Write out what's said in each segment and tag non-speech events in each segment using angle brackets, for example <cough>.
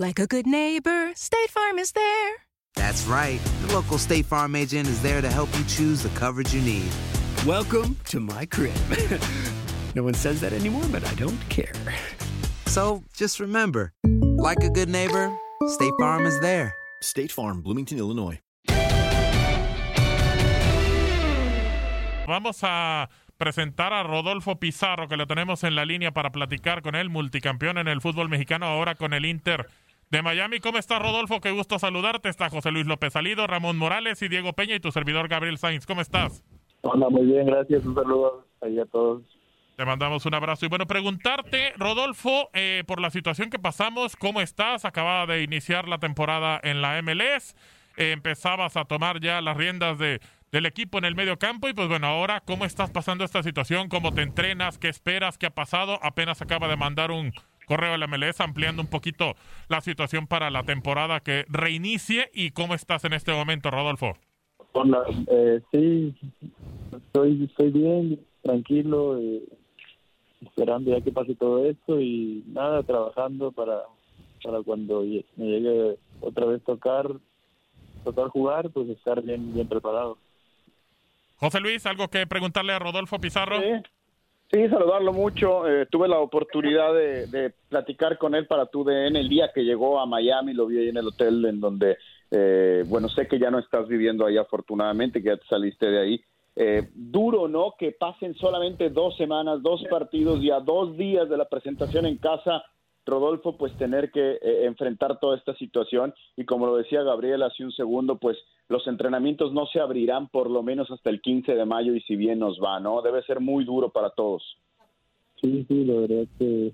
Like a good neighbor, State Farm is there. That's right. The local State Farm agent is there to help you choose the coverage you need. Welcome to my crib. <laughs> no one says that anymore, but I don't care. So just remember, like a good neighbor, State Farm is there. State Farm, Bloomington, Illinois. Vamos a presentar a Rodolfo Pizarro, que lo tenemos en la línea para platicar con él, multicampeón en el fútbol mexicano, ahora con el Inter de Miami. ¿Cómo estás, Rodolfo? Qué gusto saludarte. Está José Luis López Salido, Ramón Morales y Diego Peña y tu servidor Gabriel Sainz. ¿Cómo estás? Hola, muy bien, gracias. Un saludo ahí a todos. Te mandamos un abrazo. Y bueno, preguntarte, Rodolfo, eh, por la situación que pasamos, ¿cómo estás? Acababa de iniciar la temporada en la MLS. Eh, empezabas a tomar ya las riendas de, del equipo en el medio campo. Y pues bueno, ahora, ¿cómo estás pasando esta situación? ¿Cómo te entrenas? ¿Qué esperas? ¿Qué ha pasado? Apenas acaba de mandar un correo a la MLS ampliando un poquito la situación para la temporada que reinicie. ¿Y cómo estás en este momento, Rodolfo? Hola, eh, sí, estoy, estoy bien, tranquilo, eh, esperando ya que pase todo esto y nada, trabajando para, para cuando me llegue otra vez tocar, tocar jugar, pues estar bien, bien preparado. José Luis, ¿algo que preguntarle a Rodolfo Pizarro? Sí, saludarlo mucho. Eh, tuve la oportunidad de, de platicar con él para tu DN el día que llegó a Miami, lo vi ahí en el hotel en donde, eh, bueno, sé que ya no estás viviendo ahí afortunadamente, que ya te saliste de ahí. Eh, duro, ¿no? Que pasen solamente dos semanas, dos partidos y a dos días de la presentación en casa, Rodolfo, pues tener que eh, enfrentar toda esta situación y como lo decía Gabriel hace un segundo, pues los entrenamientos no se abrirán por lo menos hasta el 15 de mayo y si bien nos va, ¿no? Debe ser muy duro para todos. Sí, sí, la verdad que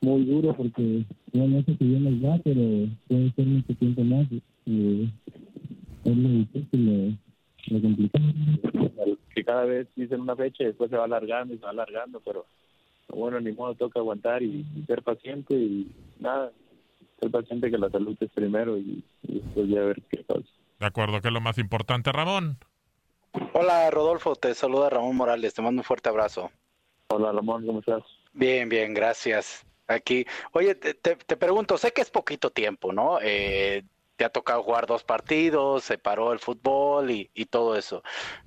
muy duro porque ya no sé si bien nos va, pero puede ser mucho tiempo más. Y es lo difícil, lo, lo complicado. Que cada vez dicen una fecha y después se va alargando y se va alargando, pero bueno, ni modo, toca aguantar y, y ser paciente y nada, ser paciente que la salud es primero y, y después ya ver qué pasa. De acuerdo, que es lo más importante, Ramón. Hola Rodolfo, te saluda Ramón Morales, te mando un fuerte abrazo. Hola Ramón, ¿cómo estás? Bien, bien, gracias. Aquí, oye, te, te- te pregunto, sé que es poquito tiempo, ¿no? Eh, te ha tocado jugar dos partidos, se paró el fútbol y, y todo eso.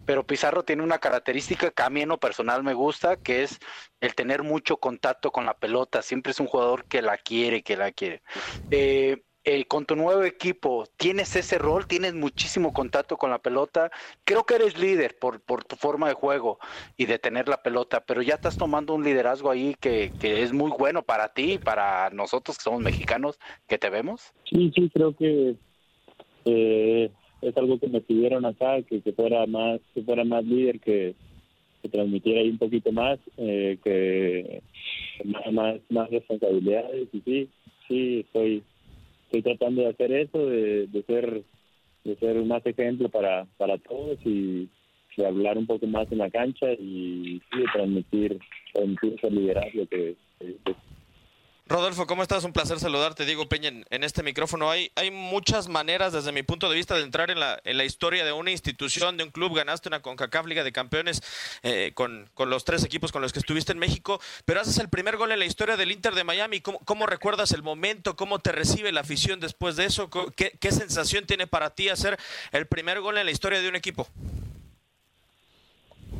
Pero Pizarro tiene una característica que a mí en lo personal me gusta, que es el tener mucho contacto con la pelota. Siempre es un jugador que la quiere, que la quiere. Eh, eh, con tu nuevo equipo, ¿tienes ese rol? ¿Tienes muchísimo contacto con la pelota? Creo que eres líder por, por tu forma de juego y de tener la pelota, pero ya estás tomando un liderazgo ahí que, es muy bueno para ti y para nosotros que somos mexicanos que te vemos. Sí, sí, creo que eh, es algo que me pidieron acá, que, fuera más, que fuera más líder, que, que transmitiera ahí un poquito más, eh, que más, más, más responsabilidades y sí, sí, estoy, estoy tratando de hacer eso, de, de ser, de ser más ejemplo para, para todos y de hablar un poco más en la cancha y de transmitir, transmitir ese liderazgo que, que- Rodolfo, ¿cómo estás? Un placer saludarte, Diego Peña, en, este micrófono. Hay, hay muchas maneras, desde mi punto de vista, de entrar en la, en la historia de una institución, de un club. Ganaste una CONCACAF Liga de Campeones eh, con, con, los tres equipos con los que estuviste en México, pero haces el primer gol en la historia del Inter de Miami. ¿Cómo, cómo recuerdas el momento? ¿Cómo te recibe la afición después de eso? ¿Qué, ¿Qué sensación tiene para ti hacer el primer gol en la historia de un equipo?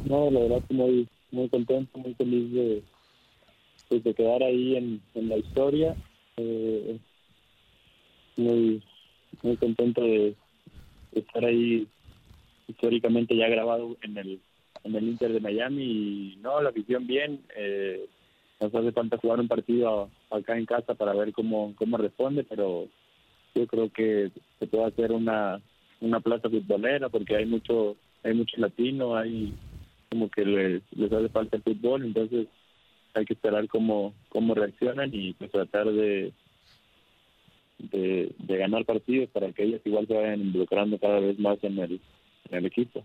No, la verdad muy, muy contento, muy feliz de pues de quedar ahí en, en la historia. Eh, muy, muy contento de, estar ahí históricamente ya grabado en el, en el Inter de Miami y no, la afición bien. Eh, nos hace falta jugar un partido acá en casa para ver cómo, cómo responde, pero yo creo que se puede hacer una, una plaza futbolera porque hay mucho hay mucho latino, hay como que les, les hace falta el fútbol, entonces hay que esperar cómo, cómo reaccionan y pues tratar de, de, ganar partidos para que ellos igual se vayan involucrando cada vez más en el, equipo.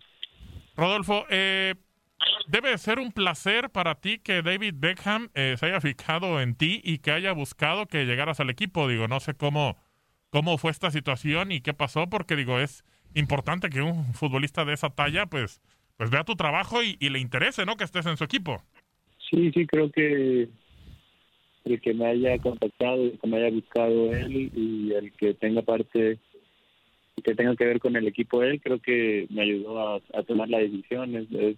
Rodolfo, eh, debe ser un placer para ti que David Beckham eh, se haya fijado en ti y que haya buscado que llegaras al equipo. Digo, no sé cómo, cómo fue esta situación y qué pasó, porque digo, es importante que un futbolista de esa talla pues, pues vea tu trabajo y, y le interese, ¿no? Que estés en su equipo. Sí, sí, creo que el que me haya contactado, el que me haya buscado él y el que tenga parte que tenga que ver con el equipo él, creo que me ayudó a, tomar la decisión. Es,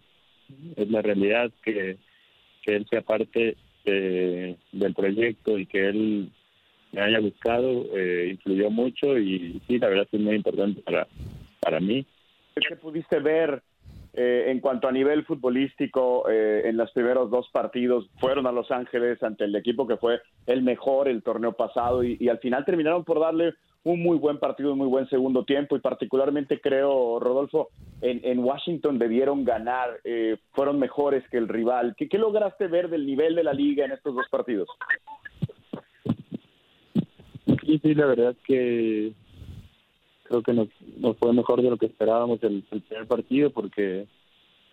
es, la realidad que, que él sea parte del proyecto y que él me haya buscado eh, influyó mucho y sí, la verdad es muy importante para, para mí. ¿Qué pudiste ver eh, en cuanto a nivel futbolístico, eh, en los primeros dos partidos fueron a Los Ángeles ante el equipo que fue el mejor el torneo pasado y, al final terminaron por darle un muy buen partido, un muy buen segundo tiempo y particularmente creo, Rodolfo, en, Washington debieron ganar, eh, fueron mejores que el rival. ¿Qué, ¿Qué lograste ver del nivel de la liga en estos dos partidos? Sí, sí, la verdad que creo que nos, nos fue mejor de lo que esperábamos el, primer partido porque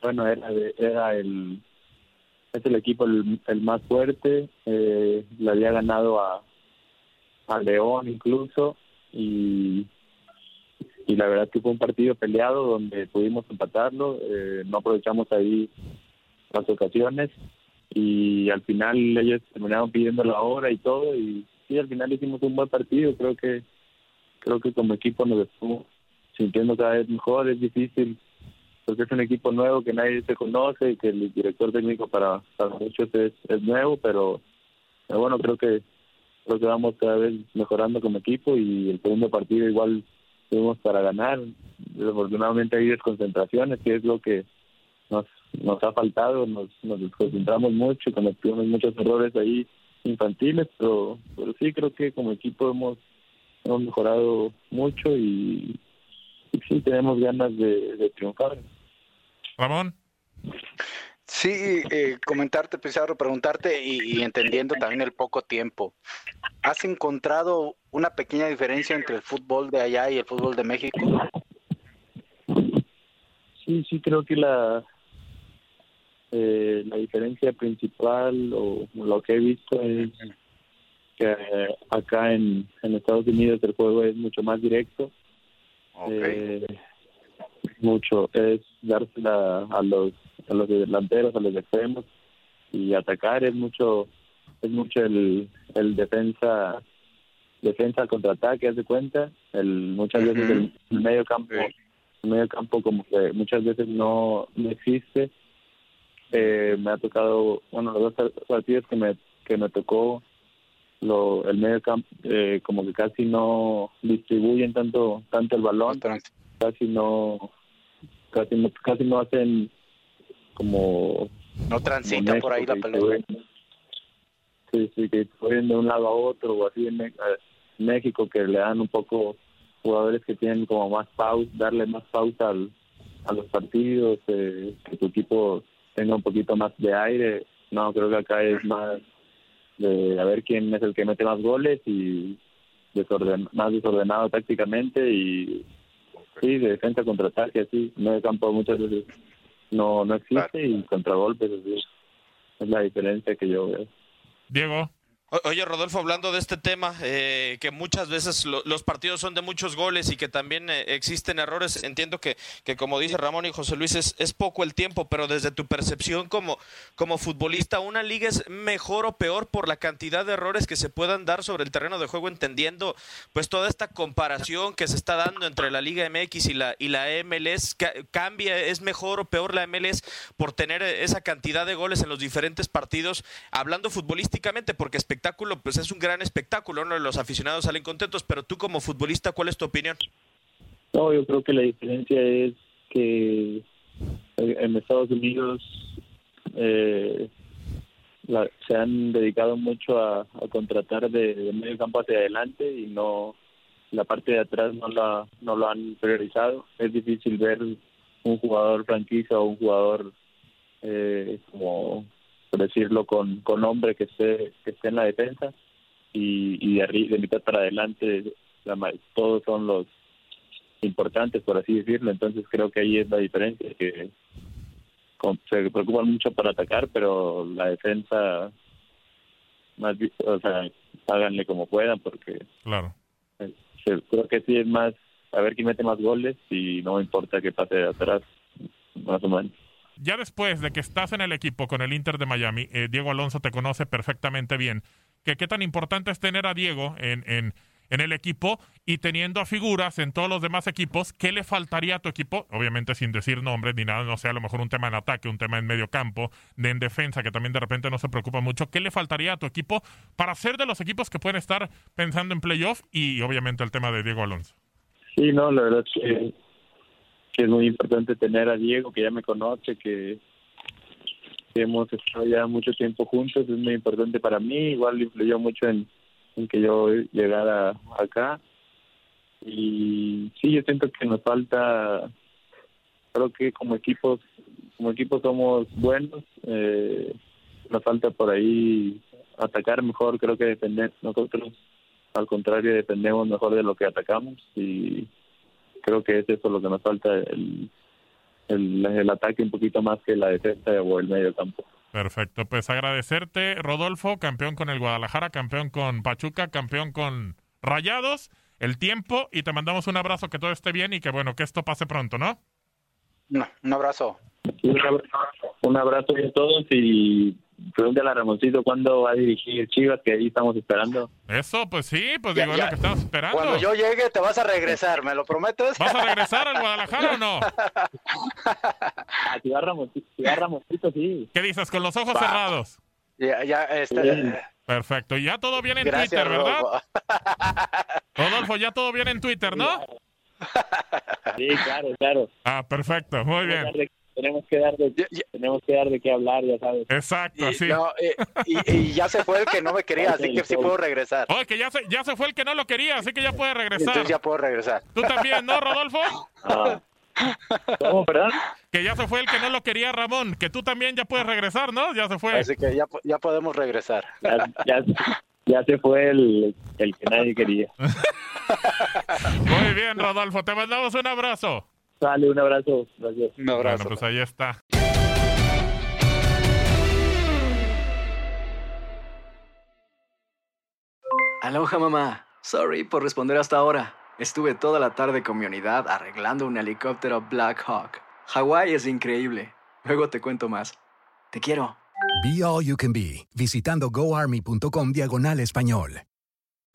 bueno era era el es el equipo el, más fuerte eh, le había ganado a a León incluso y y la verdad que fue un partido peleado donde pudimos empatarlo eh, no aprovechamos ahí las ocasiones y al final ellos terminaron pidiendo la hora y todo y sí al final hicimos un buen partido creo que creo que como equipo nos estamos sintiendo cada vez mejor. Es difícil porque es un equipo nuevo que nadie se conoce y que el director técnico para, para muchos es, es nuevo, pero, bueno, creo que creo que vamos cada vez mejorando como equipo y el segundo partido igual tuvimos para ganar. Desafortunadamente hay desconcentraciones, que es lo que nos nos ha faltado, nos, nos desconcentramos mucho, cometimos muchos errores ahí infantiles, pero, pero sí creo que como equipo hemos hemos mejorado mucho y, sí tenemos ganas de, triunfar. Ramón. Sí, eh, comentarte, Pizarro, preguntarte y, entendiendo también el poco tiempo. ¿Has encontrado una pequeña diferencia entre el fútbol de allá y el fútbol de México? Sí, sí, creo que la, eh, la diferencia principal o lo que he visto es acá en, en Estados Unidos el juego es mucho más directo. Eh, mucho es dársela a los a los delanteros, a los extremos y atacar es mucho es mucho el, el defensa defensa contraataque haz de cuenta. El muchas veces el, medio campo el medio campo como que muchas veces no, no existe. Eh, me ha tocado bueno los dos partidos que me que me tocó lo, el medio campo eh, como que casi no distribuyen tanto tanto el balón casi no casi no casi no hacen como no transita por ahí la pelota. sí sí que pueden de un lado a otro o así en México que le dan un poco jugadores que tienen como más pausa darle más pausa al, a los partidos eh, que tu equipo tenga un poquito más de aire. No creo que acá es más de a ver quién es el que mete más goles y desorden, más desordenado tácticamente y sí, de defensa contra ataque, así, no de campo muchas veces no no existe y contragolpes, así. Es la diferencia que yo veo. Diego. Oye, Rodolfo, hablando de este tema, eh, que muchas veces los partidos son de muchos goles y que también eh, existen errores, entiendo que, que, como dice Ramón y José Luis, es, poco el tiempo, pero desde tu percepción como, como futbolista, ¿una liga es mejor o peor por la cantidad de errores que se puedan dar sobre el terreno de juego, entendiendo pues toda esta comparación que se está dando entre la Liga MX y la, y la MLS? ¿Cambia, es mejor o peor la MLS por tener esa cantidad de goles en los diferentes partidos, hablando futbolísticamente? Porque espectáculo, pues es un gran espectáculo, ¿no? Los aficionados salen contentos, pero tú como futbolista, ¿cuál es tu opinión? No, yo creo que la diferencia es que en Estados Unidos eh, se han dedicado mucho a, contratar de, medio campo hacia adelante y no la parte de atrás no la no lo han priorizado. Es difícil ver un jugador franquicia o un jugador eh, como por decirlo, con, con hombre que esté, que esté en la defensa y, y de, arriba, de mitad para adelante la, todos son los importantes, por así decirlo. Entonces creo que ahí es la diferencia, que se preocupan mucho para atacar, pero la defensa, más, o sea, háganle como puedan, porque claro. creo que sí es más a ver quién mete más goles y no importa que pase de atrás, más o menos ya después de que estás en el equipo con el Inter de Miami, eh, Diego Alonso te conoce perfectamente bien, que qué tan importante es tener a Diego en, en, en, el equipo y teniendo a figuras en todos los demás equipos, ¿qué le faltaría a tu equipo? Obviamente sin decir nombres ni nada, no sé, a lo mejor un tema en ataque, un tema en medio campo, de en defensa, que también de repente no se preocupa mucho. ¿Qué le faltaría a tu equipo para ser de los equipos que pueden estar pensando en playoff y obviamente el tema de Diego Alonso? Sí, no, la verdad es que que es muy importante tener a Diego, que ya me conoce, que, hemos estado ya mucho tiempo juntos, es muy importante para mí, igual influyó mucho en, que yo llegara acá. Y sí, yo siento que nos falta, creo que como equipos, como equipo somos buenos, eh, nos falta por ahí atacar mejor, creo que depender, nosotros al contrario dependemos mejor de lo que atacamos y creo que es eso lo que nos falta, el, el, ataque un poquito más que la defensa o el medio campo. Perfecto, pues agradecerte, Rodolfo, campeón con el Guadalajara, campeón con Pachuca, campeón con Rayados, el tiempo y te mandamos un abrazo, que todo esté bien y que bueno, que esto pase pronto, ¿no? No, un abrazo. Un abrazo, un abrazo a todos y Pregúntale a Ramoncito cuándo va a dirigir Chivas, que ahí estamos esperando. Eso, pues sí, pues digo, lo que estamos esperando. Cuando yo llegue te vas a regresar, ¿me lo prometes? ¿Vas a regresar al Guadalajara o no? Si va Ramoncito, sí. ¿Qué dices, con los ojos cerrados? Ya, ya, este... Perfecto, y ya todo bien en Twitter, ¿verdad? Rodolfo, <laughs> ya todo bien en Twitter, ¿no? Sí, claro, claro. Ah, perfecto, muy bien tenemos que dar de, tenemos que dar de qué hablar, ya sabes. Exacto, y, sí. y, ya se fue el que no me quería, <laughs> así que sí puedo regresar. Oye, que ya se, ya se fue el que no lo quería, así que ya puede regresar. Entonces ya puedo regresar. ¿Tú también, no, Rodolfo? Ah. ¿Cómo, perdón? Que ya se fue el que no lo quería, Ramón. Que tú también ya puedes regresar, ¿no? Ya se fue. Así que ya, ya podemos regresar. Ya, ya, se fue el, el que nadie quería. <laughs> Muy bien, Rodolfo. Te mandamos un abrazo. Dale, un abrazo. Gracias. Un abrazo. Bueno, pues ahí está. Aloha mamá. Sorry por responder hasta ahora. Estuve toda la tarde con mi unidad arreglando un helicóptero Black Hawk. Hawái es increíble. Luego te cuento más. Te quiero. Be All You Can Be, visitando goarmy.com diagonal español.